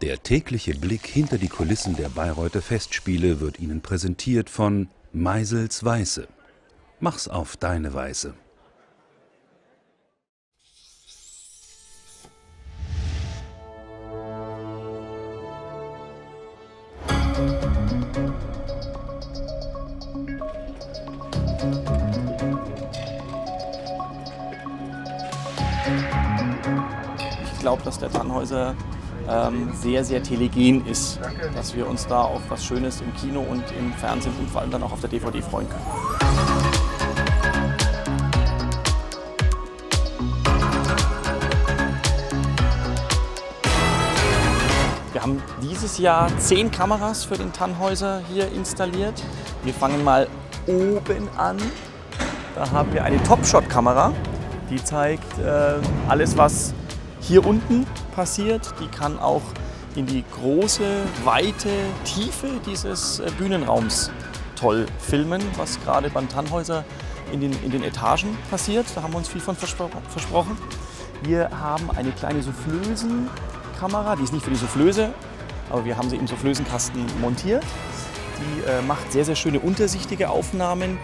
Der tägliche Blick hinter die Kulissen der Bayreuther Festspiele wird Ihnen präsentiert von Meisels Weiße. Mach's auf deine Weise. Ich glaube, dass der Tannhäuser ähm, sehr, sehr telegen ist. Dass wir uns da auf was Schönes im Kino und im Fernsehen und vor allem dann auch auf der DVD freuen können. Wir haben dieses Jahr zehn Kameras für den Tannhäuser hier installiert. Wir fangen mal oben an. Da haben wir eine Top-Shot-Kamera, die zeigt äh, alles, was hier unten passiert. Die kann auch in die große, weite Tiefe dieses äh, Bühnenraums toll filmen, was gerade beim Tannhäuser in den, in den Etagen passiert. Da haben wir uns viel von verspro versprochen. Wir haben eine kleine Soufflösenkamera, die ist nicht für die Soufflöse, aber wir haben sie im Soufflösenkasten montiert. Die äh, macht sehr, sehr schöne untersichtige Aufnahmen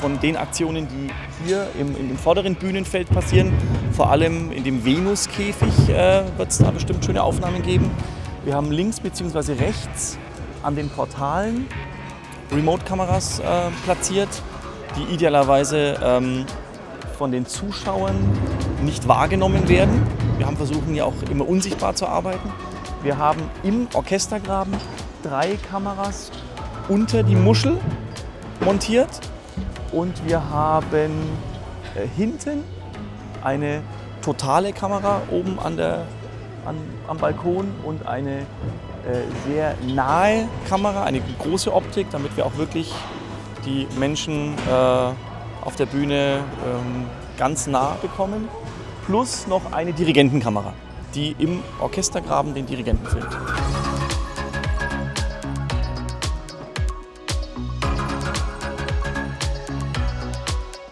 von den Aktionen, die hier im, dem vorderen Bühnenfeld passieren. Vor allem in dem Venuskäfig äh, wird es da bestimmt schöne Aufnahmen geben. Wir haben links bzw. rechts an den Portalen Remote-Kameras äh, platziert, die idealerweise ähm, von den Zuschauern nicht wahrgenommen werden. Wir haben versuchen ja auch immer unsichtbar zu arbeiten. Wir haben im Orchestergraben drei Kameras unter die Muschel montiert und wir haben äh, hinten eine totale Kamera oben an der, an, am Balkon und eine äh, sehr nahe Kamera, eine große Optik, damit wir auch wirklich die Menschen äh, auf der Bühne ähm, ganz nah bekommen. Plus noch eine Dirigentenkamera, die im Orchestergraben den Dirigenten filmt.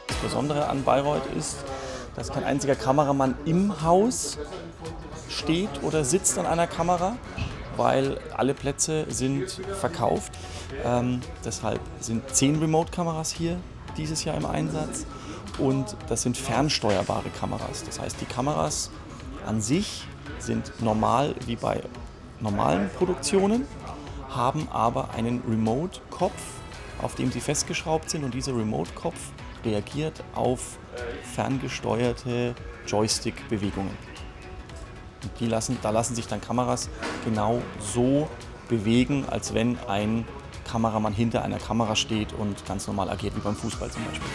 Das Besondere an Bayreuth ist, dass kein einziger Kameramann im Haus steht oder sitzt an einer Kamera, weil alle Plätze sind verkauft. Ähm, deshalb sind zehn Remote-Kameras hier dieses Jahr im Einsatz und das sind fernsteuerbare Kameras. Das heißt, die Kameras an sich sind normal wie bei normalen Produktionen, haben aber einen Remote-Kopf, auf dem sie festgeschraubt sind und dieser Remote-Kopf reagiert auf ferngesteuerte Joystick-Bewegungen. Die lassen, da lassen sich dann Kameras genau so bewegen, als wenn ein Kameramann hinter einer Kamera steht und ganz normal agiert, wie beim Fußball zum Beispiel.